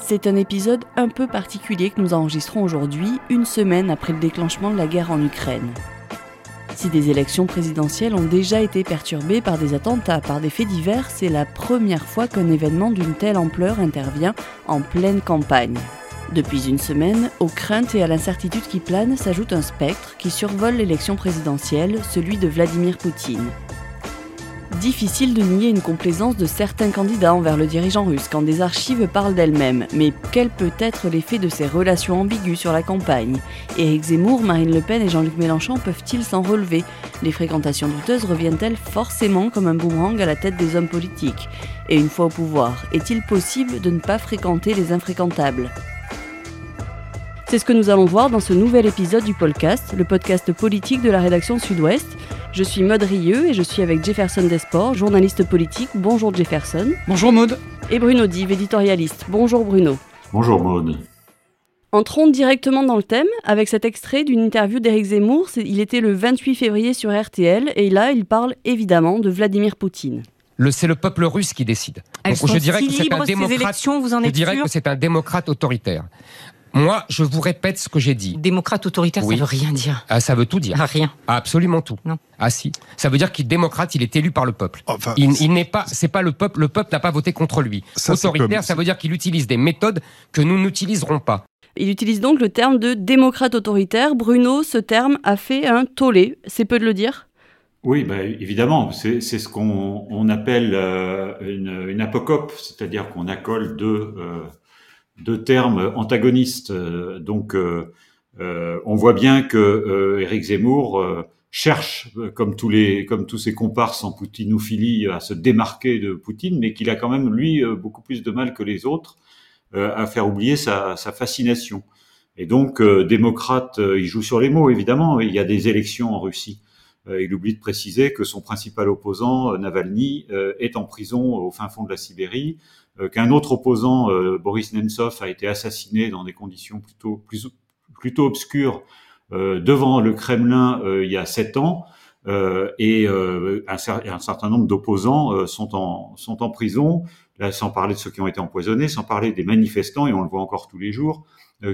C'est un épisode un peu particulier que nous enregistrons aujourd'hui, une semaine après le déclenchement de la guerre en Ukraine. Si des élections présidentielles ont déjà été perturbées par des attentats, par des faits divers, c'est la première fois qu'un événement d'une telle ampleur intervient en pleine campagne. Depuis une semaine, aux craintes et à l'incertitude qui planent s'ajoute un spectre qui survole l'élection présidentielle, celui de Vladimir Poutine. Difficile de nier une complaisance de certains candidats envers le dirigeant russe quand des archives parlent d'elles-mêmes, mais quel peut être l'effet de ces relations ambiguës sur la campagne? Éric Zemmour, Marine Le Pen et Jean-Luc Mélenchon peuvent-ils s'en relever? Les fréquentations douteuses reviennent-elles forcément comme un boomerang à la tête des hommes politiques? Et une fois au pouvoir, est-il possible de ne pas fréquenter les infréquentables? C'est ce que nous allons voir dans ce nouvel épisode du podcast, le podcast politique de la rédaction Sud-Ouest. Je suis Maud Rieux et je suis avec Jefferson Desport, journaliste politique. Bonjour Jefferson. Bonjour Maud. Et Bruno Dive, éditorialiste. Bonjour Bruno. Bonjour Maud. Entrons directement dans le thème avec cet extrait d'une interview d'Éric Zemmour. Il était le 28 février sur RTL et là, il parle évidemment de Vladimir Poutine. c'est le peuple russe qui décide. Donc, je dirais que c'est un démocrate. vous en êtes je dirais que c'est un démocrate autoritaire. Moi, je vous répète ce que j'ai dit. Démocrate autoritaire, ça veut rien dire. Ah, ça veut tout dire. Ah, rien. absolument tout. Non. Ah si. Ça veut dire qu'il démocrate, il est élu par le peuple. il, n'est pas, c'est pas le peuple. Le peuple n'a pas voté contre lui. autoritaire, ça veut dire qu'il utilise des méthodes que nous n'utiliserons pas. Il utilise donc le terme de démocrate autoritaire. Bruno, ce terme a fait un tollé. C'est peu de le dire? Oui, bah, évidemment, c'est ce qu'on appelle euh, une, une, apocope, c'est-à-dire qu'on accole deux, euh, deux termes antagonistes. Euh, donc, euh, euh, on voit bien que Éric Zemmour cherche, comme tous les, comme tous ses comparses en poutinophilie, à se démarquer de Poutine, mais qu'il a quand même lui beaucoup plus de mal que les autres à faire oublier sa, sa fascination. Et donc, démocrate, il joue sur les mots, évidemment. Il y a des élections en Russie. il oublie de préciser que son principal opposant, Navalny, est en prison au fin fond de la Sibérie, euh, qu'un autre opposant, euh, Boris Nemtsov, a été assassiné dans des conditions plutôt plutôt obscures euh, devant le Kremlin il y a sept ans. Euh, et euh, un, certain nombre d'opposants euh, sont, en, sont en prison, sans parler de ceux qui ont été empoisonnés, sans parler des manifestants, et on le voit encore tous les jours,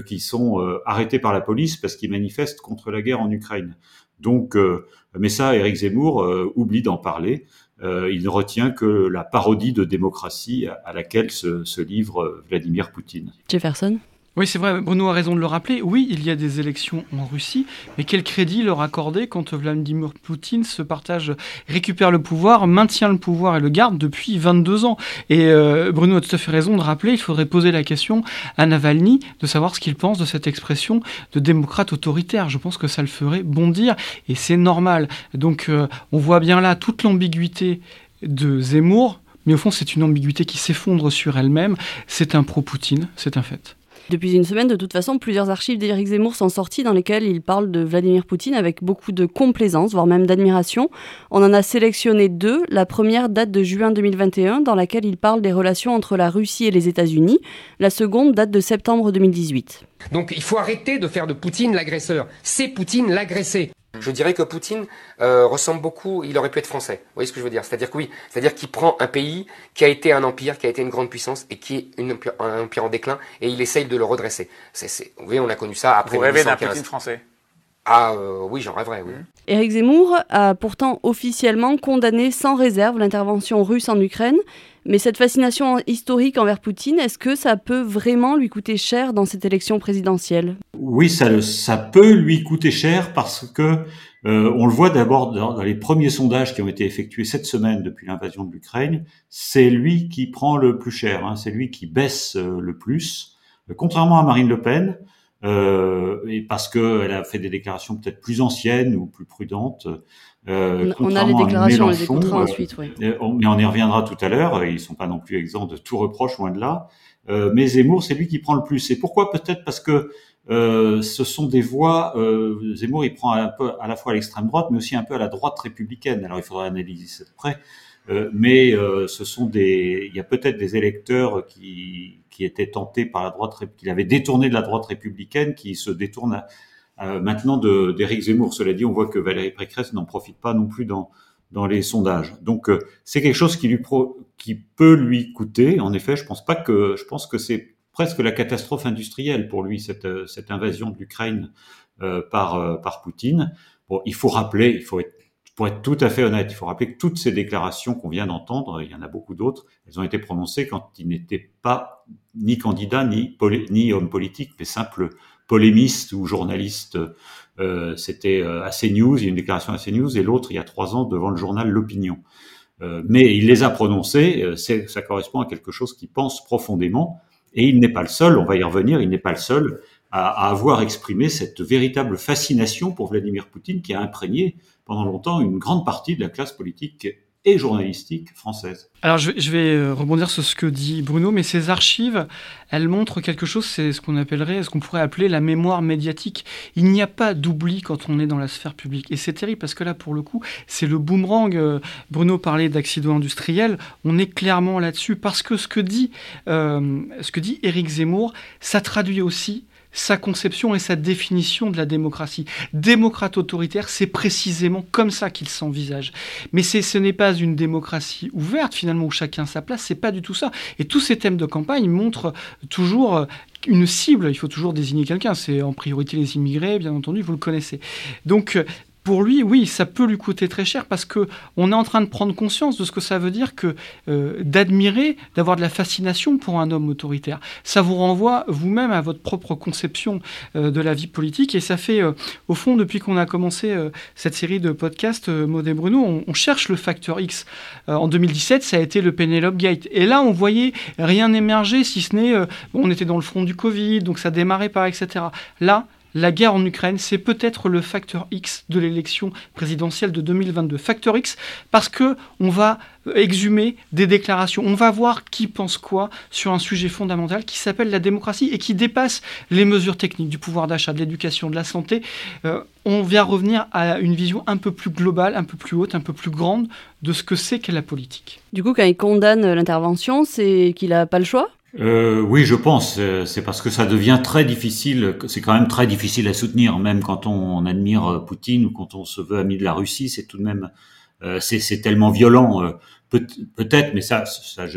qui sont arrêtés par la police parce qu'ils manifestent contre la guerre en Ukraine. Donc, mais ça, Éric Zemmour oublie d'en parler. Euh, il ne retient que la parodie de démocratie à, laquelle se, se, livre Vladimir Poutine. Jefferson? Oui, c'est vrai, Bruno a raison de le rappeler. Oui, il y a des élections en Russie, mais quel crédit leur accorder quand Vladimir Poutine se partage, récupère le pouvoir, maintient le pouvoir et le garde depuis 22 ans? Et euh, Bruno a tout à fait raison de rappeler, il faudrait poser la question à Navalny de savoir ce qu'il pense de cette expression de démocrate autoritaire. Je pense que ça le ferait bondir, et c'est normal. Donc euh, on voit bien là toute l'ambiguïté de Zemmour, mais au fond c'est une ambiguïté qui s'effondre sur elle-même. C'est un pro-Poutine, c'est un fait. Depuis une semaine, de toute façon, plusieurs archives d'Éric Zemmour sont sorties dans lesquelles il parle de Vladimir Poutine avec beaucoup de complaisance, voire même d'admiration. On en a sélectionné deux. La première date de juin 2021, dans laquelle il parle des relations entre la Russie et les États-Unis. La seconde date de septembre 2018. Donc il faut arrêter de faire de Poutine l'agresseur. C'est Poutine l'agressé. Je dirais que Poutine euh, ressemble beaucoup, il aurait pu être français. Vous voyez ce que je veux dire? C'est-à-dire que oui, c'est-à-dire qu'il prend un pays qui a été un empire, qui a été une grande puissance et qui est une, un empire en déclin et il essaye de le redresser. C'est, vous voyez, on a connu ça après Vous rêvez d'un Poutine français? Ah euh, oui, j'en rêverais, oui. Mmh. Éric Zemmour a pourtant officiellement condamné sans réserve l'intervention russe en Ukraine, mais cette fascination historique envers Poutine, est-ce que ça peut vraiment lui coûter cher dans cette élection présidentielle? Oui, ça, ça peut lui coûter cher parce que euh, on le voit d'abord dans, les premiers sondages qui ont été effectués cette semaine depuis l'invasion de l'Ukraine, c'est lui qui prend le plus cher, hein, c'est lui qui baisse euh, le plus, contrairement à Marine Le Pen euh, et parce qu'elle a fait des déclarations peut-être plus anciennes ou plus prudentes. Euh, on a les déclarations, on les écoutera ensuite, oui. mais on y reviendra tout à l'heure. Ils sont pas non plus exempts de tout reproche, loin de là. Euh, mais Zemmour, c'est lui qui prend le plus. Et pourquoi Peut-être parce que euh, ce sont des voix. Euh, Zemmour, il prend un peu à la fois à l'extrême droite, mais aussi un peu à la droite républicaine. Alors, il faudra analyser ça de près. Euh, mais euh, ce sont des, il y a peut-être des électeurs qui, qui étaient tentés par la droite, qui avaient détourné de la droite républicaine, qui se détournent maintenant d'Éric Zemmour. Cela dit, on voit que Valérie Pécresse n'en profite pas non plus dans dans les sondages. Donc euh, c'est quelque chose qui lui pro, qui peut lui coûter. En effet, je pense pas que je pense que c'est presque la catastrophe industrielle pour lui, cette, cette invasion de l'Ukraine par, par Poutine. Bon, il faut rappeler, il faut être pour être tout à fait honnête, il faut rappeler que toutes ces déclarations qu'on vient d'entendre, il y en a beaucoup d'autres, elles ont été prononcées quand il n'était pas ni candidat ni, homme politique, mais simple polémiste ou journaliste. Euh, C'était euh, à CNews, il y a une déclaration à CNews, et l'autre il y a trois ans devant le journal L'Opinion. Euh, mais il les a prononcées, euh, ça correspond à quelque chose qu'il pense profondément, et il n'est pas le seul, on va y revenir, il n'est pas le seul à, à, avoir exprimé cette véritable fascination pour Vladimir Poutine qui a imprégné pendant longtemps une grande partie de la classe politique et journalistique française. Alors je, vais euh, rebondir sur ce que dit Bruno, mais ces archives, elles montrent quelque chose, c'est ce qu'on appellerait, ce qu'on pourrait appeler la mémoire médiatique. Il n'y a pas d'oubli quand on est dans la sphère publique. Et c'est terrible parce que là, pour le coup, c'est le boomerang. Euh, Bruno parlait d'accident industriel, on est clairement là-dessus parce que ce que dit, euh, ce que dit Éric Zemmour, ça traduit aussi sa conception et sa définition de la démocratie. Démocrate autoritaire, c'est précisément comme ça qu'il s'envisage. Mais ce n'est pas une démocratie ouverte, finalement, où chacun a sa place, c'est pas du tout ça. Et tous ces thèmes de campagne montrent toujours euh, une cible, il faut toujours désigner quelqu'un, c'est en priorité les immigrés, bien entendu, vous le connaissez. Donc euh, pour lui, oui, ça peut lui coûter très cher parce que on est en train de prendre conscience de ce que ça veut dire que euh, d'admirer, d'avoir de la fascination pour un homme autoritaire. Ça vous renvoie vous-même à votre propre conception euh, de la vie politique et ça fait, euh, au fond, depuis qu'on a commencé cette série de podcasts, Maud et Bruno, on, on, cherche le facteur X. en 2017, ça a été le Penelope Gate et là, on voyait rien émerger si ce n'est, on était dans le front du Covid, donc ça démarrait par etc. Là, la guerre en Ukraine, c'est peut-être le facteur X de l'élection présidentielle de 2022. Facteur X parce que on va exhumer des déclarations, on va voir qui pense quoi sur un sujet fondamental qui s'appelle la démocratie et qui dépasse les mesures techniques du pouvoir d'achat, de l'éducation, de la santé. Euh, on vient revenir à une vision un peu plus globale, un peu plus haute, un peu plus grande de ce que c'est qu'est la politique. Du coup, quand il condamne l'intervention, c'est qu'il n'a pas le choix? Euh, oui, je pense. Euh, c'est parce que ça devient très difficile. C'est quand même très difficile à soutenir, même quand on admire euh, Poutine ou quand on se veut ami de la Russie. C'est tout de même, euh, c'est tellement violent. Euh, peut-être, mais ça, ça,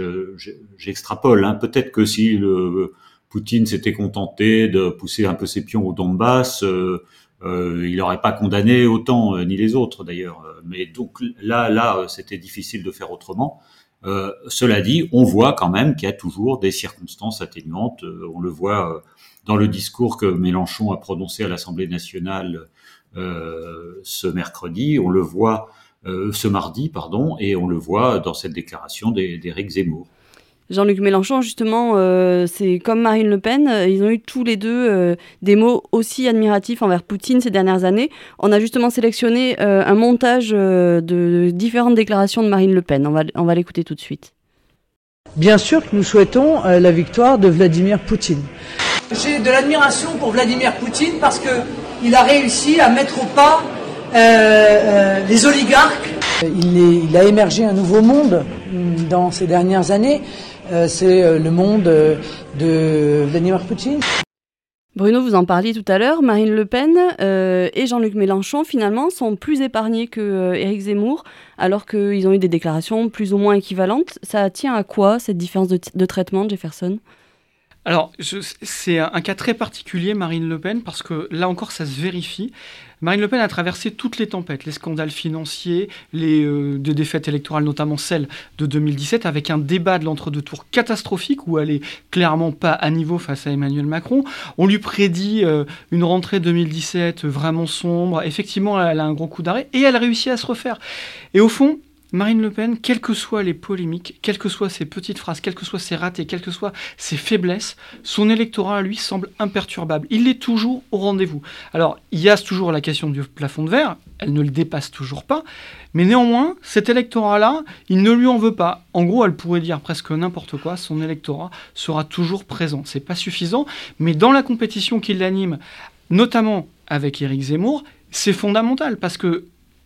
j'extrapole. Je, hein. Peut-être que si le Poutine s'était contenté de pousser un peu ses pions au Donbass, euh, il n'aurait pas condamné autant, ni les autres d'ailleurs. Mais donc là, là, c'était difficile de faire autrement. Euh, cela dit, on voit quand même qu'il y a toujours des circonstances atténuantes. Euh, on le voit euh, dans le discours que Mélenchon a prononcé à l'Assemblée nationale ce mercredi, on le voit ce mardi, pardon, et on le voit dans cette déclaration d'Éric Zemmour. Jean-Luc Mélenchon, justement, euh, c'est comme Marine Le Pen, euh, ils ont eu tous les deux euh, des mots aussi admiratifs envers Poutine ces dernières années. On a justement sélectionné un montage de différentes déclarations de Marine Le Pen. On va, on va l'écouter tout de suite. Bien sûr que nous souhaitons la victoire de Vladimir Poutine. J'ai de l'admiration pour Vladimir Poutine parce qu'il a réussi à mettre au pas les oligarques. Il, il, a émergé un nouveau monde dans ces dernières années c'est euh, le monde euh, de Vladimir Poutine. Bruno, vous en parliez tout à l'heure, Marine Le Pen et Jean-Luc Mélenchon, finalement, sont plus épargnés que Éric Zemmour, alors qu'ils ont eu des déclarations plus ou moins équivalentes. Ça tient à quoi, cette différence de, de traitement Jefferson? Alors, c'est un cas très particulier, Marine Le Pen, parce que là encore, ça se vérifie. Marine Le Pen a traversé toutes les tempêtes, les scandales financiers, les euh, défaites électorales, notamment celle de 2017, avec un débat de l'entre-deux tours catastrophique où elle est clairement pas à niveau face à Emmanuel Macron. On lui prédit euh, une rentrée 2017 vraiment sombre. Effectivement, elle a un gros coup d'arrêt et elle réussit à se refaire. Et au fond, Marine Le Pen, quelles que soient les polémiques, quelles que soient ses petites phrases, quelles que soient ses ratés, quelles que soient ses faiblesses, son électorat, lui, semble imperturbable. Il est toujours au rendez-vous. Alors, il y a toujours la question du plafond de verre, elle ne le dépasse toujours pas, mais néanmoins, cet électorat-là, il ne lui en veut pas. En gros, elle pourrait dire presque n'importe quoi, son électorat sera toujours présent. C'est pas suffisant, mais dans la compétition qui l'anime, notamment avec Éric Zemmour, c'est fondamental parce que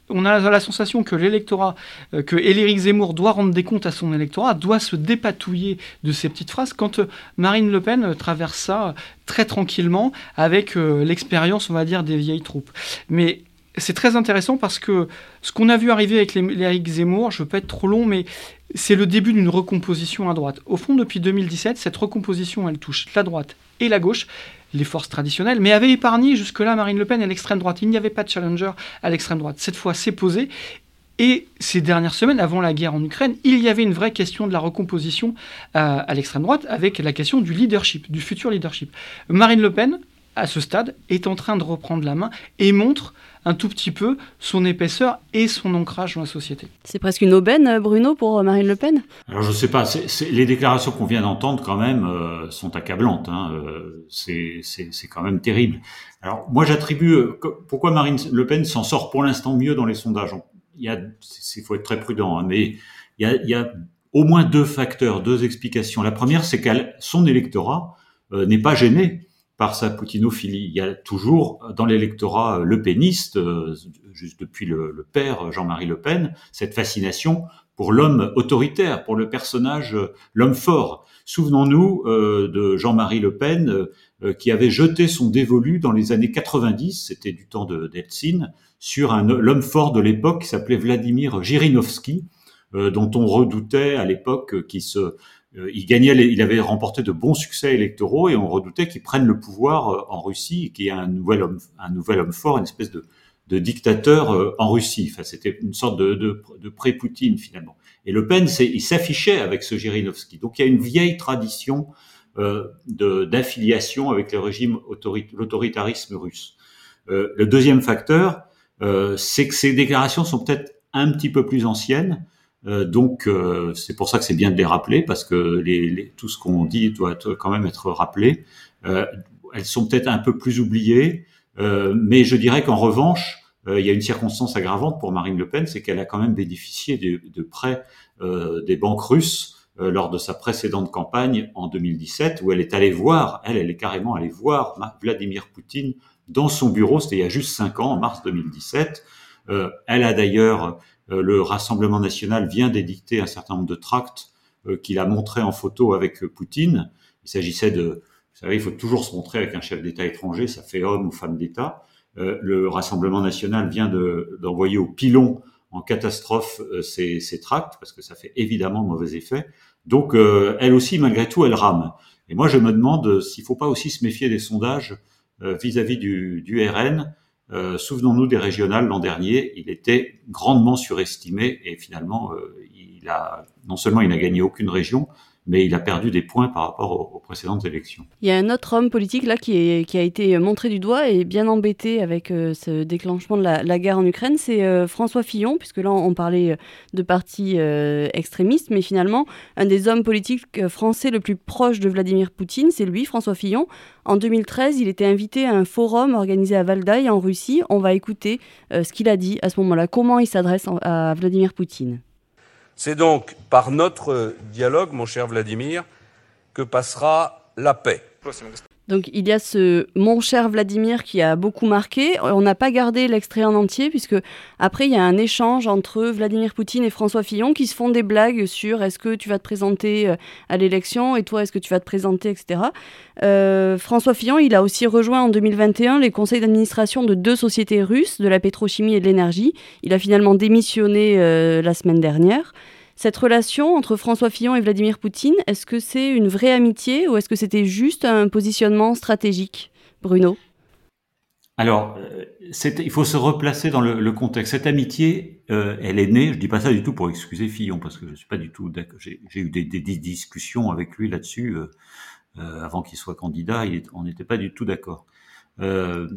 on a la sensation que l'électorat, euh, que Éric Zemmour doit rendre des comptes à son électorat, doit se dépatouiller de ces petites phrases, quand euh, Marine Le Pen euh, traverse ça très tranquillement avec l'expérience, on va dire, des vieilles troupes. Mais c'est très intéressant parce que ce qu'on a vu arriver avec les, Eric Zemmour, je ne veux pas être trop long, mais c'est le début d'une recomposition à droite. Au fond, depuis 2017, cette recomposition, elle touche la droite et la gauche, les forces traditionnelles, mais avait épargné jusque-là Marine Le Pen et l'extrême droite. Il n'y avait pas de challenger à l'extrême droite. Cette fois, c'est posé. Et ces dernières semaines, avant la guerre en Ukraine, il y avait une vraie question de la recomposition à, à l'extrême droite avec la question du leadership, du futur leadership. Marine Le Pen, à ce stade, est en train de reprendre la main et montre un tout petit peu son épaisseur et son ancrage dans la société. C'est presque une aubaine, euh, Bruno, pour euh, Marine Le Pen? Alors je ne sais pas, les déclarations qu'on vient d'entendre quand même euh, sont accablantes, hein, c'est quand même terrible. Alors moi j'attribue, pourquoi Marine Le Pen s'en sort pour l'instant mieux dans les sondages? Il faut être très prudent, hein, mais il y, a, il y a au moins deux facteurs, deux explications. La première, c'est que son électorat n'est pas gêné par sa poutinophilie. Il y a toujours dans l'électorat euh, le péniste, euh, juste depuis le, père Jean-Marie Le Pen, cette fascination pour l'homme autoritaire, pour le personnage, euh, l'homme fort. Souvenons-nous de Jean-Marie Le Pen qui avait jeté son dévolu dans les années 90, c'était du temps de d'Eltsine, sur un l'homme fort de l'époque qui s'appelait Vladimir Jirinovski, dont on redoutait à l'époque qu'il se euh, il gagnait, il avait remporté de bons succès électoraux et on redoutait qu'il prenne le pouvoir euh, en Russie et qu'il y ait un nouvel homme, un nouvel homme fort, une espèce de, de dictateur euh, en Russie. Enfin, c'était une sorte de, de, de pré-Poutine finalement. Et Le Pen, il s'affichait avec ce Jirinovski. Donc il y a une vieille tradition euh, d'affiliation avec le régime l'autoritarisme russe. Euh, le deuxième facteur, euh, c'est que ces déclarations sont peut-être un petit peu plus anciennes. Euh, donc euh, c'est pour ça que c'est bien de les rappeler parce que les, tout ce qu'on dit doit quand même être rappelé. Euh, elles sont peut-être un peu plus oubliées, mais je dirais qu'en revanche, il y a une circonstance aggravante pour Marine Le Pen, c'est qu'elle a quand même bénéficié de, de prêts des banques russes lors de sa précédente campagne en 2017, où elle est allée voir, elle, elle est carrément allée voir Vladimir Poutine dans son bureau, c'était il y a juste cinq ans, en mars 2017. elle a d'ailleurs euh, le Rassemblement national vient d'édicter un certain nombre de tracts euh, qu'il a montrés en photo avec euh, Poutine. Il s'agissait de, vous savez, il faut toujours se montrer avec un chef d'État étranger, ça fait homme ou femme d'État. le Rassemblement national vient d'envoyer au pilon en catastrophe ces, ces, tracts parce que ça fait évidemment mauvais effet. Donc elle aussi, malgré tout, elle rame. Et moi, je me demande s'il ne faut pas aussi se méfier des sondages vis-à-vis du, du, RN euh, souvenons-nous des régionales l'an dernier, il était grandement surestimé et finalement, euh, non seulement il n'a gagné aucune région, mais il a perdu des points par rapport aux, précédentes élections. Il y a un autre homme politique là qui, a été montré du doigt et bien embêté avec euh, ce déclenchement de la, guerre en Ukraine, c'est euh, François Fillon, puisque là on parlait de partis euh, extrémistes, mais finalement un des hommes politiques français le plus proche de Vladimir Poutine, c'est lui, François Fillon. En 2013, il était invité à un forum organisé à Valdaï en Russie. On va écouter ce qu'il a dit à ce moment-là, comment il s'adresse à Vladimir Poutine? C'est donc par notre dialogue, mon cher Vladimir, que passera la paix. Donc il y a ce mon cher Vladimir qui a beaucoup marqué. On n'a pas gardé l'extrait en entier puisque après il y a un échange entre Vladimir Poutine et François Fillon qui se font des blagues sur est-ce que tu vas te présenter euh, à l'élection et toi est-ce que tu vas te présenter etc. Euh, François Fillon il a aussi rejoint en 2021 les conseils d'administration de deux sociétés russes de la pétrochimie et de l'énergie. Il a finalement démissionné euh, la semaine dernière. Cette relation entre François Fillon et Vladimir Poutine, est-ce que c'est une vraie amitié ou est-ce que c'était juste un positionnement stratégique, Bruno? Alors, euh, il faut se replacer dans le, contexte. Cette amitié, euh, elle est née. Je dis pas ça du tout pour excuser Fillon, parce que je suis pas du tout d'accord. J'ai eu des, discussions avec lui là-dessus euh, avant qu'il soit candidat. on n'était pas du tout d'accord. Euh,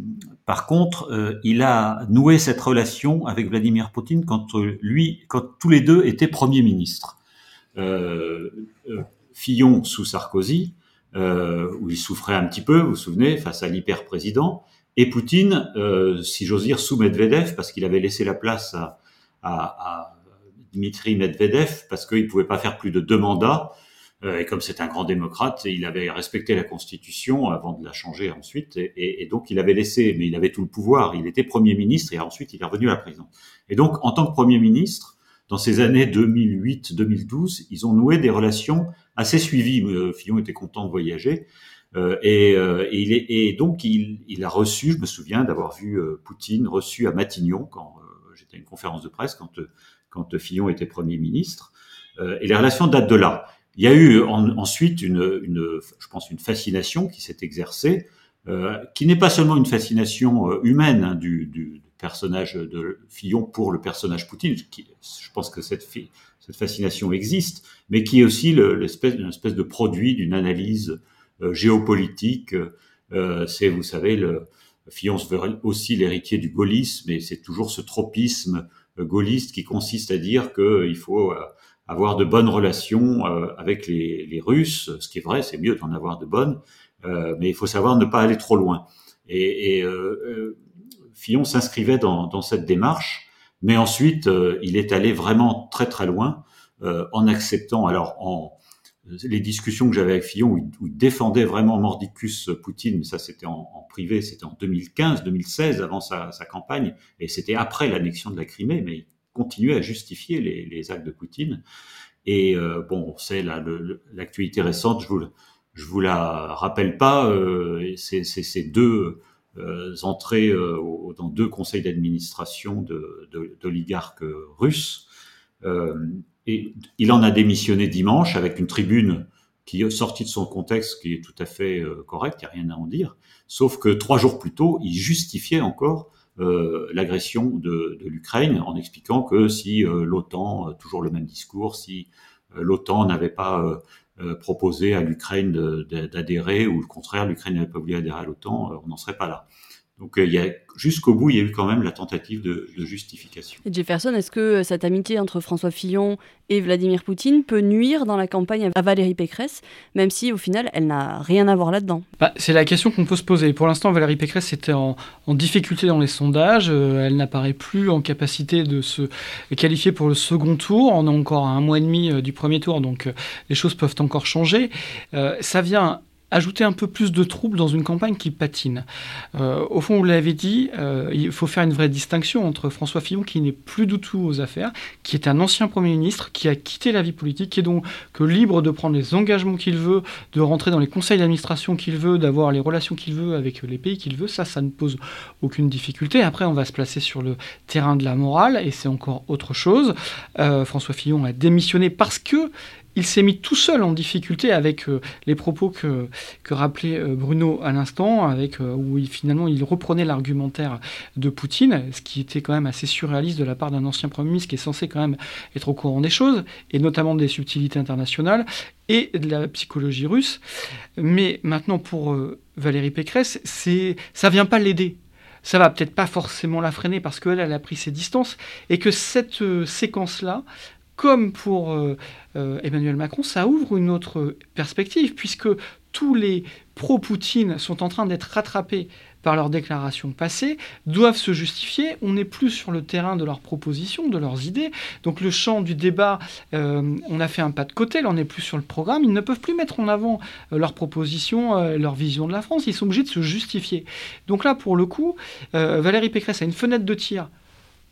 par contre, euh, il a noué cette relation avec Vladimir Poutine quand euh, lui, quand tous les deux étaient premiers ministres. Fillon sous Sarkozy, où il souffrait un petit peu, vous vous souvenez, face à l'hyper-président, et Poutine, si j'ose dire, sous Medvedev, parce qu'il avait laissé la place à, à, à Dmitri Medvedev, parce qu'il pouvait pas faire plus de deux mandats, euh, et comme c'est un grand démocrate, il avait respecté la Constitution avant de la changer ensuite, et, donc il avait laissé, mais il avait tout le pouvoir. Il était Premier ministre et ensuite il est revenu à la présidence. Et donc, en tant que Premier ministre, dans ces années 2008-2012, ils ont noué des relations assez suivies. Euh, Fillon était content de voyager. est, et, donc il, a reçu, je me souviens d'avoir vu Poutine reçu à Matignon quand j'étais à une conférence de presse quand Fillon était Premier ministre. et les relations datent de là. Il y a eu ensuite une, une, je pense, une fascination qui s'est exercée, euh, qui n'est pas seulement une fascination euh, humaine hein, du, du, personnage de Fillon pour le personnage Poutine. Qui, je pense que cette, cette fascination existe, mais qui est aussi l'espèce, une espèce de produit d'une analyse euh, géopolitique. Euh, c'est, vous savez, le, Fillon se veut aussi l'héritier du gaullisme, et c'est toujours ce tropisme gaulliste qui consiste à dire qu'il faut avoir de bonnes relations euh, avec les, les, Russes, ce qui est vrai, c'est mieux d'en avoir de bonnes, euh, mais il faut savoir ne pas aller trop loin. Et, et euh, Fillon s'inscrivait dans, dans, cette démarche, mais ensuite il est allé vraiment très très loin en acceptant, alors en les discussions que j'avais avec Fillon où il, défendait vraiment mordicus Poutine, mais ça c'était en, en, privé, c'était en 2015, 2016 avant sa, sa campagne, et c'était après l'annexion de la Crimée, mais continuer à justifier les, actes de Poutine. Et euh, bon, c'est l'actualité récente, je vous, je vous la rappelle pas, euh, c'est ces deux euh, entrées dans deux conseils d'administration d'oligarques de, russes. Et il en a démissionné dimanche avec une tribune qui est sortie de son contexte, qui est tout à fait correcte, il n'y a rien à en dire. Sauf que trois jours plus tôt, il justifiait encore euh, l'agression de, de l'Ukraine en expliquant que si euh, l'OTAN, euh, toujours le même discours, si l'OTAN n'avait pas proposé à l'Ukraine d'adhérer ou le contraire, l'Ukraine n'avait pas voulu adhérer à l'OTAN, on n'en serait pas là. Donc il y a jusqu'au bout, il y a eu quand même la tentative de, de justification. Et Jefferson, est-ce que cette amitié entre François Fillon et Vladimir Poutine peut nuire dans la campagne à Valérie Pécresse, même si au final elle n'a rien à voir là-dedans? Bah, C'est la question qu'on peut se poser. Pour l'instant, Valérie Pécresse était en, en, difficulté dans les sondages. Euh, elle n'apparaît plus en capacité de se qualifier pour le second tour. On est encore à un mois et demi euh, du premier tour, donc euh, les choses peuvent encore changer. Euh, ça vient ajouter un peu plus de trouble dans une campagne qui patine. Euh, au fond, vous l'avez dit, euh, il faut faire une vraie distinction entre François Fillon, qui n'est plus du tout aux affaires, qui est un ancien Premier ministre, qui a quitté la vie politique, qui est donc libre de prendre les engagements qu'il veut, de rentrer dans les conseils d'administration qu'il veut, d'avoir les relations qu'il veut avec les pays qu'il veut. Ça, ça ne pose aucune difficulté. Après, on va se placer sur le terrain de la morale, et c'est encore autre chose. Euh, François Fillon a démissionné parce que il s'est mis tout seul en difficulté avec euh, les propos que, rappelait euh, Bruno à l'instant, avec euh, où finalement il reprenait l'argumentaire de Poutine, ce qui était quand même assez surréaliste de la part d'un ancien Premier ministre qui est censé quand même être au courant des choses, et notamment des subtilités internationales et de la psychologie russe. Mais maintenant, pour Valérie Pécresse, c'est ça vient pas l'aider ça va peut-être pas forcément la freiner parce qu'elle, elle a pris ses distances et que cette séquence-là comme pour euh, euh, Emmanuel Macron, ça ouvre une autre perspective, puisque tous les pro-Poutine sont en train d'être rattrapés par leurs déclarations passées, doivent se justifier. On n'est plus sur le terrain de leurs propositions, de leurs idées. Donc le champ du débat, euh, on a fait un pas de côté, là on n'est plus sur le programme. Ils ne peuvent plus mettre en avant leurs propositions, leur vision de la France. Ils sont obligés de se justifier. Donc là, pour le coup, Valérie Pécresse a une fenêtre de tir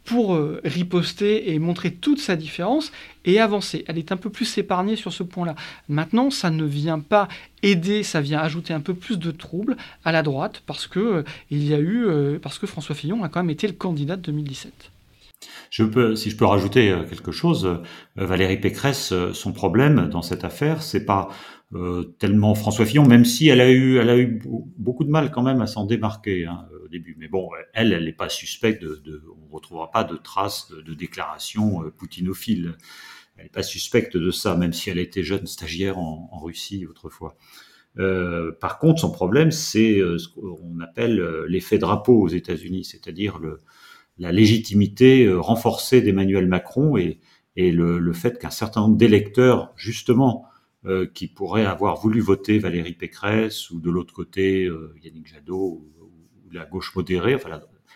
pour euh, riposter et montrer toute sa différence et avancer. Elle est un peu plus épargnée sur ce point-là. Maintenant, ça ne vient pas aider, ça vient ajouter un peu plus de troubles à la droite parce que euh, il y a eu euh, parce que François Fillon a quand même été le candidat de 2017. Je peux, si je peux rajouter quelque chose, Valérie Pécresse, son problème dans cette affaire, c'est pas tellement François Fillon, même si elle a eu, elle a eu beaucoup de mal quand même à s'en démarquer. Hein Mais bon, elle, elle n'est pas suspecte de, on ne retrouvera pas de traces de, de déclarations euh, poutinophiles. Elle n'est pas suspecte de ça, même si elle était jeune stagiaire en, Russie autrefois. Euh, par contre, son problème, c'est euh, ce qu'on appelle l'effet drapeau aux États-Unis, c'est-à-dire la légitimité renforcée d'Emmanuel Macron et, le, fait qu'un certain nombre d'électeurs, justement, qui pourraient avoir voulu voter Valérie Pécresse ou de l'autre côté Yannick Jadot la gauche modérée,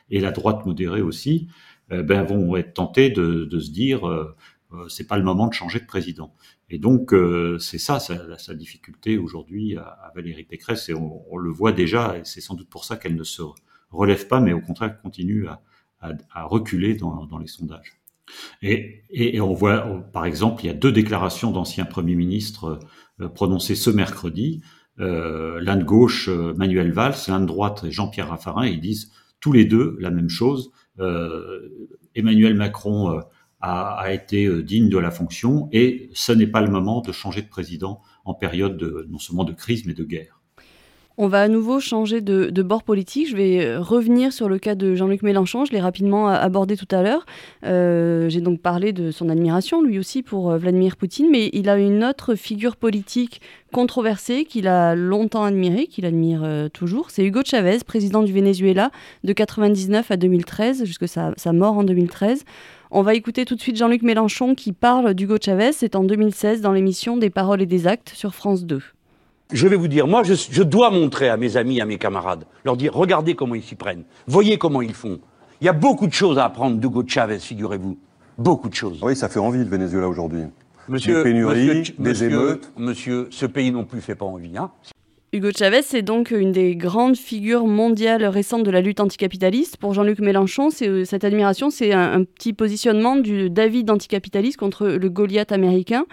et la droite modérée aussi, euh, ben, vont être tentés de, se dire euh, euh, c'est pas le moment de changer de président. Et donc c'est ça sa, difficulté aujourd'hui à, Valérie Pécresse et on, le voit déjà et c'est sans doute pour ça qu'elle ne se relève pas mais au contraire continue à, reculer dans, les sondages. Et, on voit par exemple il y a deux déclarations d'anciens premiers ministres prononcées ce mercredi l'un de gauche, Manuel Valls, l'un de droite, Jean-Pierre Raffarin, ils disent tous les deux la même chose. Emmanuel Macron a, a, été digne de la fonction et ce n'est pas le moment de changer de président en période de, non seulement de crise mais de guerre. On va à nouveau changer de, bord politique. Je vais euh, revenir sur le cas de Jean-Luc Mélenchon. Je l'ai rapidement abordé tout à l'heure. Euh, j'ai donc parlé de son admiration, lui aussi, pour euh, Vladimir Poutine. Mais il a une autre figure politique controversée qu'il a longtemps admirée, qu'il admire toujours. C'est Hugo Chavez, président du Venezuela de 1999 à 2013, jusqu'à sa mort en 2013. On va écouter tout de suite Jean-Luc Mélenchon qui parle d'Hugo Chavez. C'est en 2016 dans l'émission Des paroles et des actes sur France 2. Je vais vous dire, moi, je, dois montrer à mes amis, à mes camarades, leur dire, regardez comment ils s'y prennent, voyez comment ils font. Il y a beaucoup de choses à apprendre d'Hugo Chavez, figurez-vous. Beaucoup de choses. Oui, ça fait envie, le Venezuela, aujourd'hui. Monsieur, des pénuries, des émeutes. Monsieur, ce pays non plus fait pas envie. Hein Hugo Chavez, c'est donc une des grandes figures mondiales récentes de la lutte anticapitaliste. Pour Jean-Luc Mélenchon, euh, cette admiration, c'est un, un, petit positionnement du David anticapitaliste contre le Goliath américain.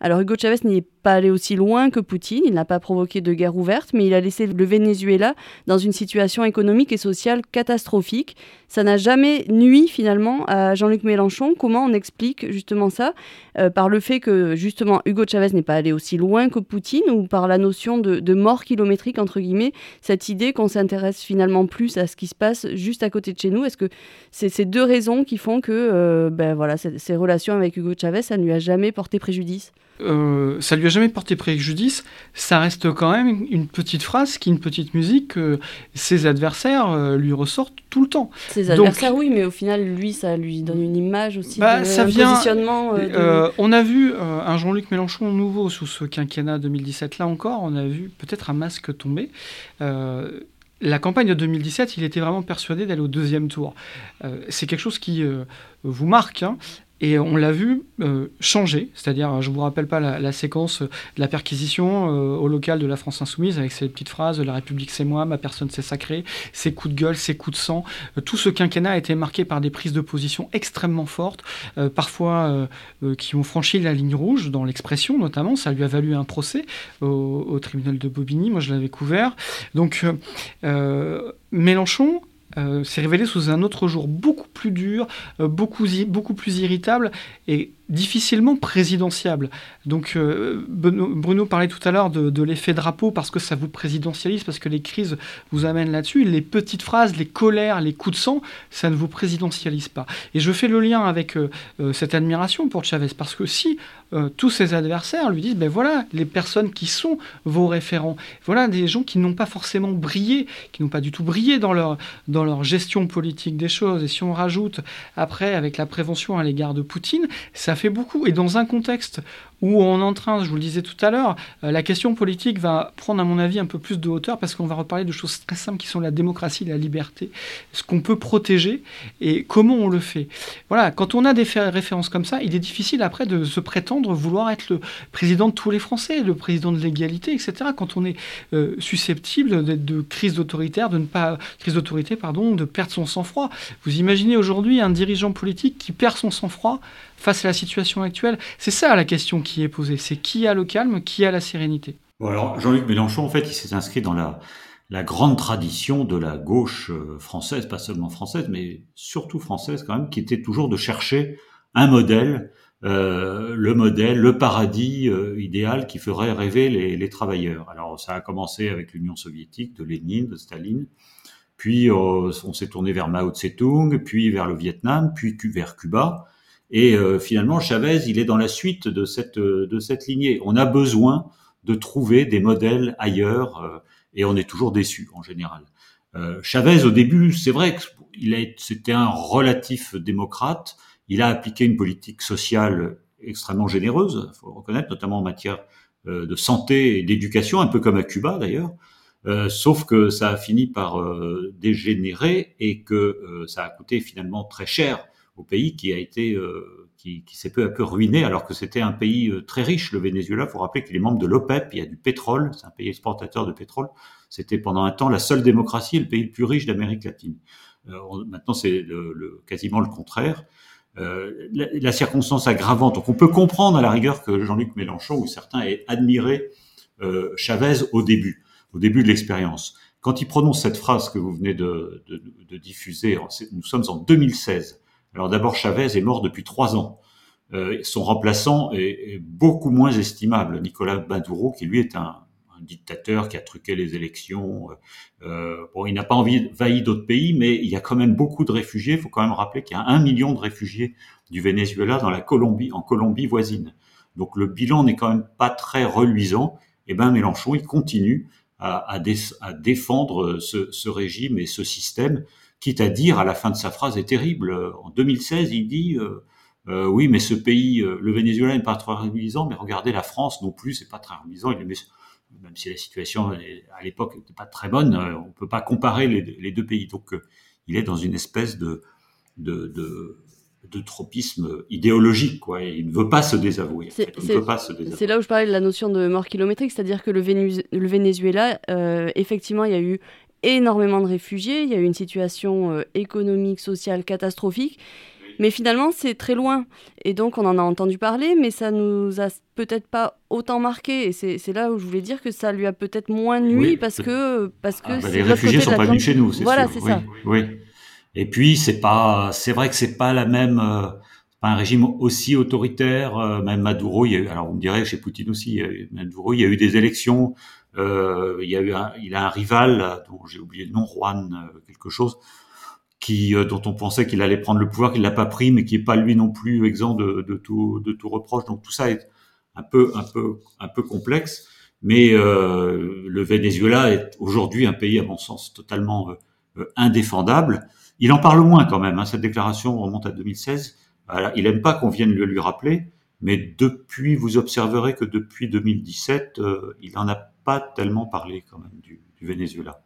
Alors Hugo Chavez n'est pas aussi loin que Poutine, il n'a pas provoqué de guerre ouverte, mais il a laissé le Venezuela dans une situation économique et sociale catastrophique. Ça n'a jamais nui finalement à Jean-Luc Mélenchon. Comment on explique justement ça euh, Par le fait que justement Hugo Chavez n'est pas allé aussi loin que Poutine ou par la notion de, mort kilométrique, entre guillemets, cette idée qu'on s'intéresse finalement plus à ce qui se passe juste à côté de chez nous Est-ce que c'est ces deux raisons qui font que euh, ben voilà, ces relations avec Hugo Chavez, ça ne lui a jamais porté préjudice? Euh, ça lui a jamais porté préjudice. Ça reste quand même une petite phrase, qui une petite musique que ses adversaires euh, lui ressortent tout le temps. Ses adversaires, oui, mais au final, lui, ça lui donne une image aussi, bah, ça vient, positionnement. Euh, on a vu un Jean-Luc Mélenchon nouveau sous ce quinquennat 2017. Là encore, on a vu peut-être un masque tomber la campagne de 2017, il était vraiment persuadé d'aller au deuxième tour. c'est quelque chose qui vous marque. Hein. Et on l'a vu euh, changer, c'est-à-dire, je ne vous rappelle pas la, séquence de la perquisition euh, au local de la France Insoumise avec ces petites phrases La République c'est moi, ma personne c'est sacré, ses coups de gueule, ses coups de sang. Euh, tout ce quinquennat a été marqué par des prises de position extrêmement fortes, parfois qui ont franchi la ligne rouge dans l'expression notamment. Ça lui a valu un procès au, au tribunal de Bobigny, moi je l'avais couvert. Donc Mélenchon euh, s'est révélé sous un autre jour beaucoup plus dur, euh, beaucoup, beaucoup plus irritable. Et difficilement présidentiable. Donc euh, Bruno parlait tout à l'heure de, l'effet drapeau parce que ça vous présidentialise, parce que les crises vous amènent là-dessus. Les petites phrases, les colères, les coups de sang, ça ne vous présidentialise pas. Et je fais le lien avec euh, euh, cette admiration pour Chavez parce que si tous ses adversaires lui disent, ben voilà, les personnes qui sont vos référents, voilà des gens qui n'ont pas forcément brillé, qui n'ont pas du tout brillé dans leur, dans leur gestion politique des choses. Et si on rajoute après avec la prévention à l'égard de Poutine, ça fait beaucoup. Et dans un contexte où on est en train, je vous le disais tout à l'heure, euh, la question politique va prendre, à mon avis, un peu plus de hauteur parce qu'on va reparler de choses très simples qui sont la démocratie, la liberté, ce qu'on peut protéger et comment on le fait. Voilà, quand on a des références comme ça, il est difficile après de se prétendre vouloir être le président de tous les Français, le président de l'égalité, etc. Quand on est euh, susceptible d'être de crise autoritaire, de ne pas crise d'autorité, pardon, de perdre son sang-froid. Vous imaginez aujourd'hui un dirigeant politique qui perd son sang-froid face à la situation actuelle C'est ça la question qui est posée. C'est qui a le calme, qui a la sérénité alors Jean-Luc Mélenchon, en fait, il s'est inscrit dans la, grande tradition de la gauche euh, française, pas seulement française, mais surtout française quand même, qui était toujours de chercher un modèle, euh, le modèle, le paradis euh, idéal qui ferait rêver les, travailleurs. Alors ça a commencé avec l'Union soviétique, de Lénine, de Staline, puis on s'est tourné vers Mao Tse-tung, puis vers le Vietnam, puis vers Cuba, et euh, finalement, Chavez, il est dans la suite de cette de cette lignée. On a besoin de trouver des modèles ailleurs, euh, et on est toujours déçu en général. Euh, Chavez, au début, c'est vrai qu'il a c'était un relatif démocrate. Il a appliqué une politique sociale extrêmement généreuse, faut le reconnaître, notamment en matière de santé et d'éducation, un peu comme à Cuba d'ailleurs. Euh, sauf que ça a fini par euh, dégénérer et que ça a coûté finalement très cher au pays qui a été euh, qui, s'est peu à peu ruiné alors que c'était un pays euh, très riche le Venezuela. Faut rappeler qu'il est membre de l'OPEP, il y a du pétrole, c'est un pays exportateur de pétrole. C'était pendant un temps la seule démocratie, le pays le plus riche d'Amérique latine. Euh, maintenant c'est quasiment le contraire. La, circonstance aggravante. Donc on peut comprendre à la rigueur que Jean-Luc Mélenchon ou certains aient admiré Chavez au début, au début de l'expérience. Quand il prononce cette phrase que vous venez de diffuser, nous sommes en 2016. Alors d'abord, Chavez est mort depuis trois ans. Euh, son remplaçant est, beaucoup moins estimable, Nicolas Maduro, qui lui est un, dictateur qui a truqué les élections. Euh, bon, il n'a pas envahi d'autres pays, mais il y a quand même beaucoup de réfugiés. Il faut quand même rappeler qu'il y a un million de réfugiés du Venezuela dans la Colombie, en Colombie voisine. Donc le bilan n'est quand même pas très reluisant. Et eh ben Mélenchon, il continue à, défendre ce, régime et ce système, quitte à dire à la fin de sa phrase est terrible. En 2016, il dit euh, euh, oui, mais ce pays, euh, le Venezuela n'est pas très reluisant, mais regardez la France non plus, c'est pas très reluisant. Il met même si la situation à l'époque n'était pas très bonne, on ne peut pas comparer les, deux pays. Donc, il est dans une espèce de, de, de, tropisme idéologique, quoi. il ne veut pas se désavouer. C'est là où je parlais de la notion de mort kilométrique, c'est-à-dire que le, le Venezuela, euh, effectivement, il y a eu énormément de réfugiés, il y a eu une situation économique, sociale catastrophique. Mais finalement, c'est très loin. Et donc, on en a entendu parler, mais ça nous a peut-être pas autant marqué. Et c'est là où je voulais dire que ça lui a peut-être moins nuit parce que. Parce que ah, bah, les réfugiés sont pas venus chez nous, c'est Voilà, c'est ça. Oui. Et puis, c'est pas, c'est vrai que c'est pas la même. Euh, pas un régime aussi autoritaire, euh, même Maduro, il y a eu, alors on me dirait chez Poutine aussi, Maduro, il y a eu des élections, euh, il y a eu un, il a un rival dont j'ai oublié le nom, Juan euh, quelque chose, qui euh, dont on pensait qu'il allait prendre le pouvoir, qu'il l'a pas pris, mais qui est pas lui non plus exempt de, de, tout de tout reproche. Donc tout ça est un peu un peu un peu complexe. Mais euh, le Venezuela est aujourd'hui un pays, à mon sens, totalement euh, indéfendable. Il en parle moins quand même. Hein, cette déclaration remonte à 2016. il aime pas qu'on vienne le lui rappeler, mais depuis, vous observerez que depuis 2017, il n'en a pas tellement parlé quand même du, du Venezuela.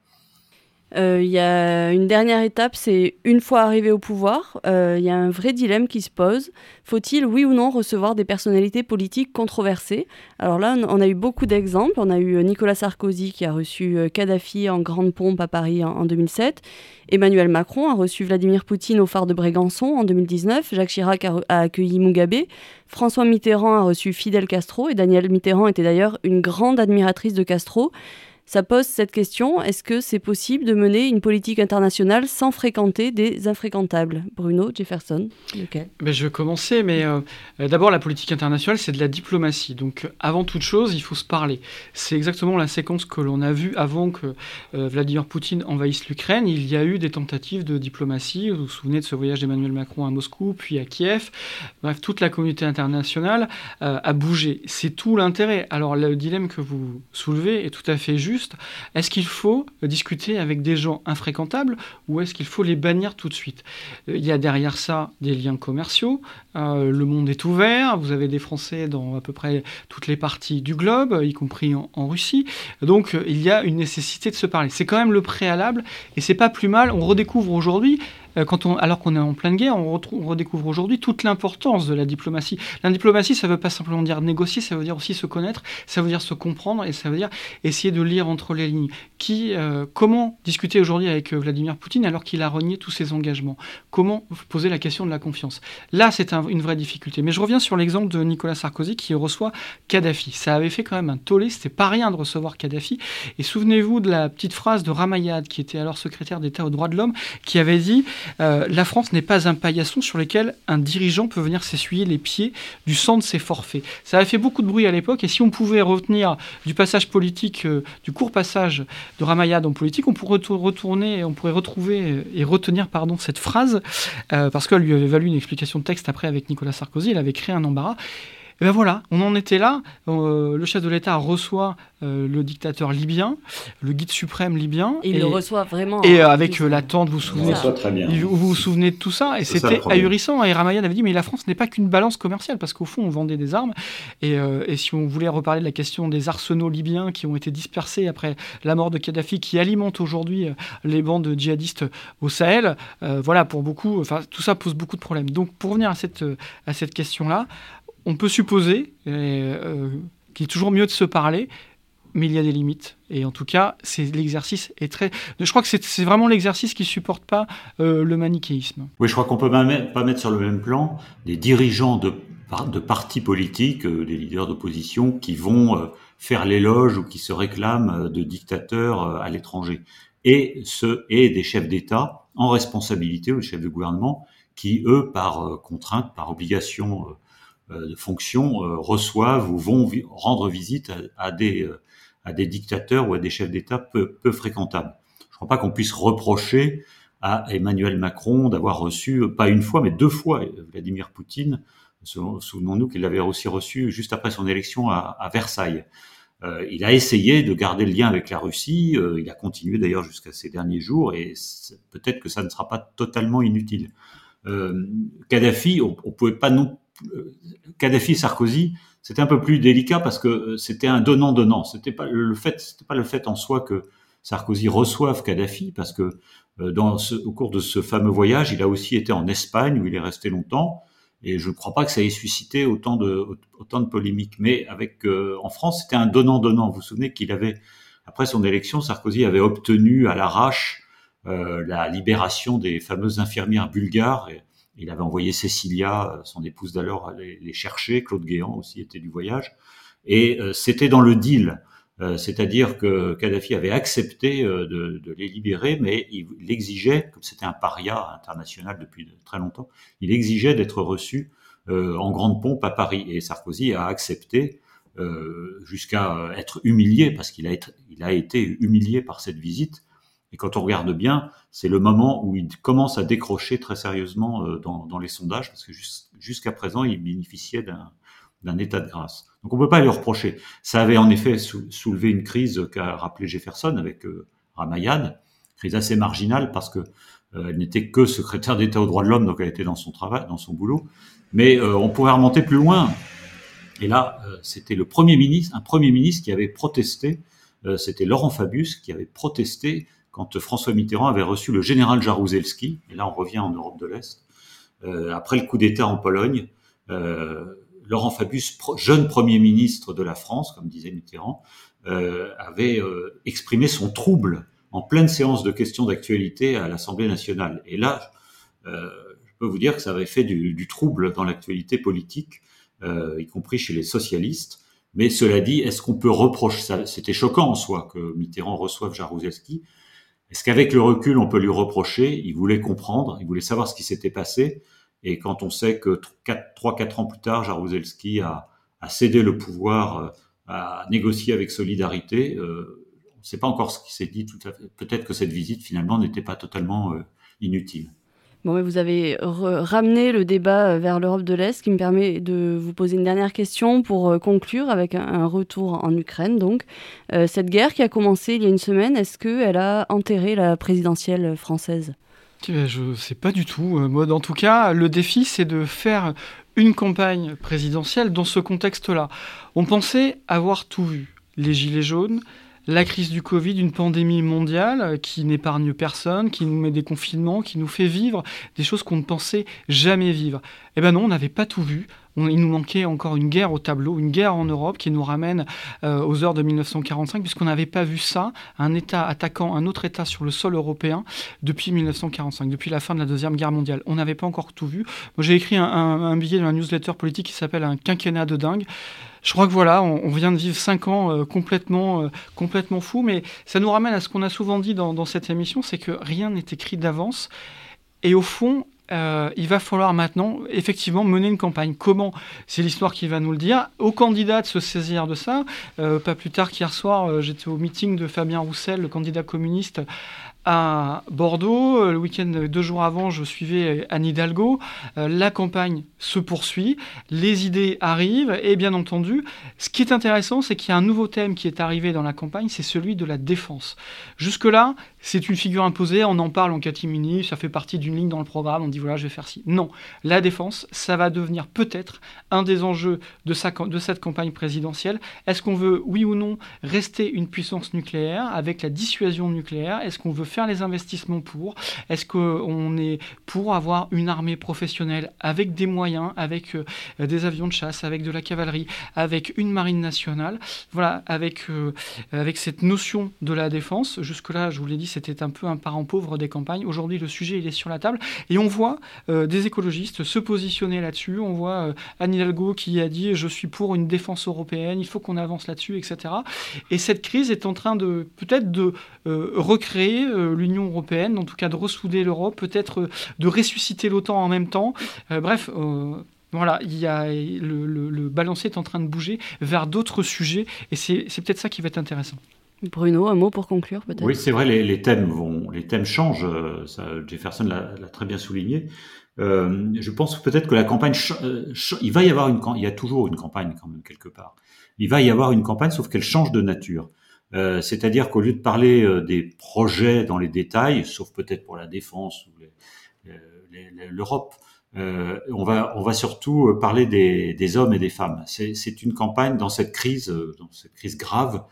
Euh, il y a une dernière étape, c'est une fois arrivé au pouvoir, euh, il y a un vrai dilemme qui se pose. Faut-il, oui ou non, recevoir des personnalités politiques controversées? Alors là, on a eu beaucoup d'exemples. On a eu euh, Nicolas Sarkozy qui a reçu Kadhafi en grande pompe à Paris en, 2007. Emmanuel Macron a reçu Vladimir Poutine au phare de Brégançon en 2019. Jacques Chirac a, a accueilli Mugabe. François Mitterrand a reçu Fidel Castro. Et Danielle Mitterrand était d'ailleurs une grande admiratrice de Castro ça pose cette question est-ce que c'est possible de mener une politique internationale sans fréquenter des infréquentables? Bruno Jefferson, lequel? Ben, Je vais commencer, mais euh, d'abord, la politique internationale, c'est de la diplomatie. Donc, avant toute chose, il faut se parler. C'est exactement la séquence que l'on a vue avant que euh, Vladimir Poutine envahisse l'Ukraine. Il y a eu des tentatives de diplomatie. Vous vous souvenez de ce voyage d'Emmanuel Macron à Moscou, puis à Kiev. Bref, toute la communauté internationale euh, a bougé. C'est tout l'intérêt. Alors, le dilemme que vous soulevez est tout à fait juste est-ce qu'il faut discuter avec des gens infréquentables ou est-ce qu'il faut les bannir tout de suite? Euh, Il y a derrière ça des liens commerciaux. Euh, le monde est ouvert. Vous avez des Français dans à peu près toutes les parties du globe, y compris en, Russie. Donc il y a une nécessité de se parler. C'est quand même le préalable et c'est pas plus mal. On redécouvre aujourd'hui euh, quand on, alors qu'on est en pleine guerre, on, redécouvre aujourd'hui toute l'importance de la diplomatie. La diplomatie, ça ne veut pas simplement dire négocier, ça veut dire aussi se connaître, ça veut dire se comprendre et ça veut dire essayer de lire entre les lignes. Qui, euh, comment discuter aujourd'hui avec euh, Vladimir Poutine alors qu'il a renié tous ses engagements? Comment poser la question de la confiance? Là, c'est une vraie difficulté. Mais je reviens sur l'exemple de Nicolas Sarkozy qui reçoit Kadhafi. Ça avait fait quand même un tollé, c'était pas rien de recevoir Kadhafi. Et souvenez-vous de la petite phrase de Ramayad, qui était alors secrétaire d'État aux droits de l'homme, qui avait dit euh, la France n'est pas un paillasson sur lequel un dirigeant peut venir s'essuyer les pieds du sang de ses forfaits. Ça a fait beaucoup de bruit à l'époque, et si on pouvait retenir du passage politique, euh, du court passage de Ramayad en politique, on pourrait retourner, on pourrait retrouver et retenir pardon cette phrase, euh, parce qu'elle lui avait valu une explication de texte après avec Nicolas Sarkozy. Elle avait créé un embarras. Et ben voilà, on en était là. Euh, le chef de l'État reçoit euh, le dictateur libyen, le guide suprême libyen. Et il le reçoit vraiment. Et euh, avec l'attente, vous vous souvenez très bien. Vous vous souvenez de tout ça Et c'était ahurissant. Et Ramayad avait dit mais la France n'est pas qu'une balance commerciale parce qu'au fond on vendait des armes. Et, et, si on voulait reparler de la question des arsenaux libyens qui ont été dispersés après la mort de Kadhafi, qui alimentent aujourd'hui les bandes djihadistes au Sahel, voilà pour beaucoup. Enfin tout ça pose beaucoup de problèmes. Donc pour revenir à cette à cette question là on peut supposer euh, qu'il est toujours mieux de se parler, mais il y a des limites. Et en tout cas, c'est l'exercice est très. Je crois que c'est vraiment l'exercice qui supporte pas euh, le manichéisme. Oui, je crois qu'on peut pas mettre sur le même plan des dirigeants de de partis politiques, des leaders d'opposition qui vont faire l'éloge ou qui se réclament de dictateurs à l'étranger. Et, ce, et des chefs d'État en responsabilité ou des chefs de gouvernement qui, eux, par contrainte, par obligation de fonction, reçoivent ou vont rendre visite à, des, à des dictateurs ou à des chefs d'État peu, fréquentables. Je ne crois pas qu'on puisse reprocher à Emmanuel Macron d'avoir reçu, pas une fois, mais deux fois, Vladimir Poutine. Souvenons-nous qu'il l'avait aussi reçu juste après son élection à, Versailles. Euh, il a essayé de garder le lien avec la Russie, euh, il a continué d'ailleurs jusqu'à ces derniers jours, et peut-être que ça ne sera pas totalement inutile. Euh, Kadhafi, on, on pouvait pas non euh, Kadhafi Sarkozy, c'était un peu plus délicat parce que c'était un donnant-donnant. C'était pas le fait, c'était pas le fait en soi que Sarkozy reçoive Kadhafi, parce que euh, dans ce, au cours de ce fameux voyage, il a aussi été en Espagne où il est resté longtemps. Et je ne crois pas que ça ait suscité autant de, autant de polémiques. Mais avec, euh, en France, c'était un donnant-donnant. Vous vous souvenez qu'il avait, après son élection, Sarkozy avait obtenu à l'arrache euh, la libération des fameuses infirmières bulgares. Il avait envoyé Cécilia, son épouse d'alors, les, les chercher. Claude Guéant aussi était du voyage. Et c'était dans le deal. Euh, c'est-à-dire que Kadhafi avait accepté euh, de, les libérer, mais il, exigeait, comme c'était un paria international depuis très longtemps, il exigeait d'être reçu euh, en grande pompe à Paris. Et Sarkozy a accepté jusqu'à être humilié, parce qu'il il a été humilié par cette visite. Et quand on regarde bien, c'est le moment où il commence à décrocher très sérieusement dans, les sondages, parce que jusqu'à présent, il bénéficiait d'un état de grâce. Donc on ne peut pas lui reprocher. Ça avait en effet soulevé une crise qu'a rappelé Jefferson avec euh, Ramayad, crise assez marginale parce que euh, elle n'était que secrétaire d'État aux droits de l'homme, donc elle était dans son travail, dans son boulot. Mais euh, on pourrait remonter plus loin. Et là, c'était le premier ministre, un premier ministre qui avait protesté. c'était Laurent Fabius qui avait protesté quand François Mitterrand avait reçu le général Jaruzelski. Et là, on revient en Europe de l'Est. après le coup d'État en Pologne, Laurent Fabius, jeune Premier ministre de la France, comme disait Mitterrand, euh, avait euh, exprimé son trouble en pleine séance de questions d'actualité à l'Assemblée nationale. Et là, euh, je peux vous dire que ça avait fait du, trouble dans l'actualité politique, y compris chez les socialistes. Mais cela dit, est-ce qu'on peut reprocher ça C'était choquant en soi que Mitterrand reçoive Jaruzelski. Est-ce qu'avec le recul, on peut lui reprocher? Il voulait comprendre, il voulait savoir ce qui s'était passé. Et quand on sait que 3-4 ans plus tard, Jaruzelski a, cédé le pouvoir, euh, a négocié avec Solidarité, euh, on ne sait pas encore ce qui s'est dit à. Peut-être que cette visite finalement n'était pas totalement euh, inutile. Bon, vous avez ramené le débat vers l'Europe de l'Est, qui me permet de vous poser une dernière question pour conclure avec un, retour en Ukraine. Donc, cette guerre qui a commencé il y a une semaine, est-ce qu'elle a enterré la présidentielle française? Je ne sais pas du tout. Euh, moi, en tout cas, le défi, c'est de faire une campagne présidentielle dans ce contexte-là. On pensait avoir tout vu. Les gilets jaunes, la crise du Covid, une pandémie mondiale qui n'épargne personne, qui nous met des confinements, qui nous fait vivre des choses qu'on ne pensait jamais vivre. Eh ben non, on n'avait pas tout vu. il nous manquait encore une guerre au tableau, une guerre en Europe qui nous ramène euh, aux heures de 1945, puisqu'on n'avait pas vu ça, un État attaquant un autre État sur le sol européen depuis 1945, depuis la fin de la Deuxième Guerre mondiale. On n'avait pas encore tout vu. Moi, j'ai écrit un, un billet dans la newsletter politique qui s'appelle Un quinquennat de dingue je crois que voilà, on, vient de vivre cinq ans euh, complètement, euh, fou, mais ça nous ramène à ce qu'on a souvent dit dans, cette émission, c'est que rien n'est écrit d'avance. Et au fond, euh, il va falloir maintenant effectivement mener une campagne. Comment? C'est l'histoire qui va nous le dire. Aux candidats de se saisir de ça. pas plus tard qu'hier soir, j'étais au meeting de Fabien Roussel, le candidat communiste, à Bordeaux. Le week-end, deux jours avant, je suivais Anne Hidalgo. Euh, la campagne se poursuit, les idées arrivent, et bien entendu, ce qui est intéressant, c'est qu'il y a un nouveau thème qui est arrivé dans la campagne, c'est celui de la défense. Jusque-là, c'est une figure imposée, on en parle en catimini, ça fait partie d'une ligne dans le programme, on dit voilà, je vais faire ci. Non, la défense, ça va devenir peut-être un des enjeux de, cette campagne présidentielle. Est-ce qu'on veut, oui ou non, rester une puissance nucléaire avec la dissuasion nucléaire? Est-ce qu'on veut faire les investissements pour? Est-ce qu'on est pour avoir une armée professionnelle avec des moyens, avec euh, des avions de chasse, avec de la cavalerie, avec une marine nationale? Voilà, avec, euh, avec cette notion de la défense. Jusque-là, je vous l'ai dit, c'était un peu un parent pauvre des campagnes. Aujourd'hui, le sujet est sur la table et on voit des écologistes se positionner là-dessus. On voit Anne Hidalgo qui a dit je suis pour une défense européenne, il faut qu'on avance là-dessus, etc. Et cette crise est en train de peut-être de recréer l'Union européenne, en tout cas de ressouder l'Europe, peut-être de ressusciter l'OTAN en même temps. bref. Voilà, il y a, le, le, balancier est en train de bouger vers d'autres sujets et c'est peut-être ça qui va être intéressant. Bruno, un mot pour conclure peut-être Oui, c'est vrai, les, thèmes vont, les thèmes changent. Euh, Jefferson l'a très bien souligné. Euh, je pense peut-être que la campagne, euh, il va y avoir une, il y a toujours une campagne quand même quelque part. Il va y avoir une campagne, sauf qu'elle change de nature. C'est-à-dire qu'au lieu de parler des projets dans les détails, sauf peut-être pour la défense ou l'Europe, on va on va surtout parler des, des hommes et des femmes. C'est une campagne dans cette crise, dans cette crise grave.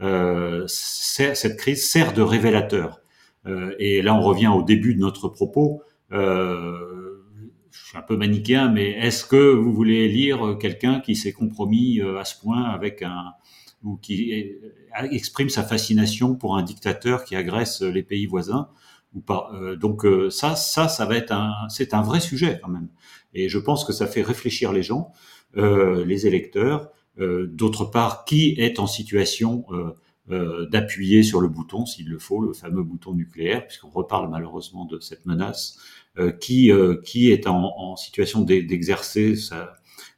Euh, cette crise sert de révélateur. Euh, et là, on revient au début de notre propos. Euh, je suis un peu manichéen, mais est-ce que vous voulez lire quelqu'un qui s'est compromis à ce point avec un ou qui exprime sa fascination pour un dictateur qui agresse les pays voisins ou pas? Donc ça, ça, ça va être un, c'est un vrai sujet quand même. Et je pense que ça fait réfléchir les gens, euh, les électeurs. D'autre part, qui est en situation d'appuyer sur le bouton s'il le faut, le fameux bouton nucléaire, puisqu'on reparle malheureusement de cette menace, qui qui est en, en situation d'exercer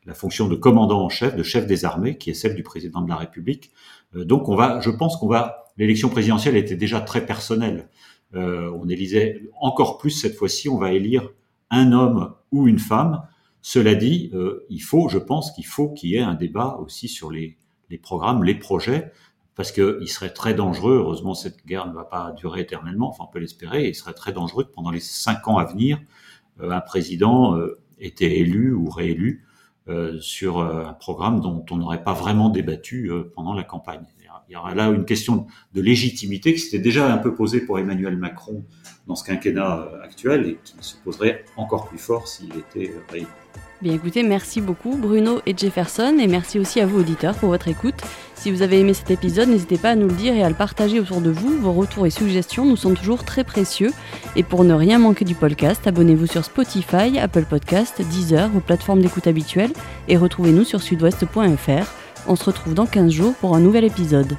la fonction de commandant en chef, de chef des armées, qui est celle du président de la République. donc on va, je pense qu'on va, l'élection présidentielle était déjà très personnelle. Euh, on élisait encore plus cette fois-ci, on va élire un homme ou une femme. Cela dit, euh, il faut, je pense qu'il faut qu'il y ait un débat aussi sur les, programmes, les projets, parce qu'il serait très dangereux, heureusement cette guerre ne va pas durer éternellement, enfin on peut l'espérer, il serait très dangereux que pendant les cinq ans à venir, euh, un président était élu ou réélu sur un programme dont on n'aurait pas vraiment débattu pendant la campagne il y aura là une question de légitimité qui s'était déjà un peu posée pour Emmanuel Macron dans ce quinquennat euh, actuel et qui se poserait encore plus fort s'il était euh, réélu. Bien écoutez, merci beaucoup Bruno et Jefferson et merci aussi à vous auditeurs pour votre écoute. Si vous avez aimé cet épisode, n'hésitez pas à nous le dire et à le partager autour de vous. Vos retours et suggestions nous sont toujours très précieux. Et pour ne rien manquer du podcast, abonnez-vous sur Spotify, Apple Podcast, Deezer, vos plateformes d'écoute habituelles et retrouvez-nous sur sudouest.fr. On se retrouve dans 15 jours pour un nouvel épisode.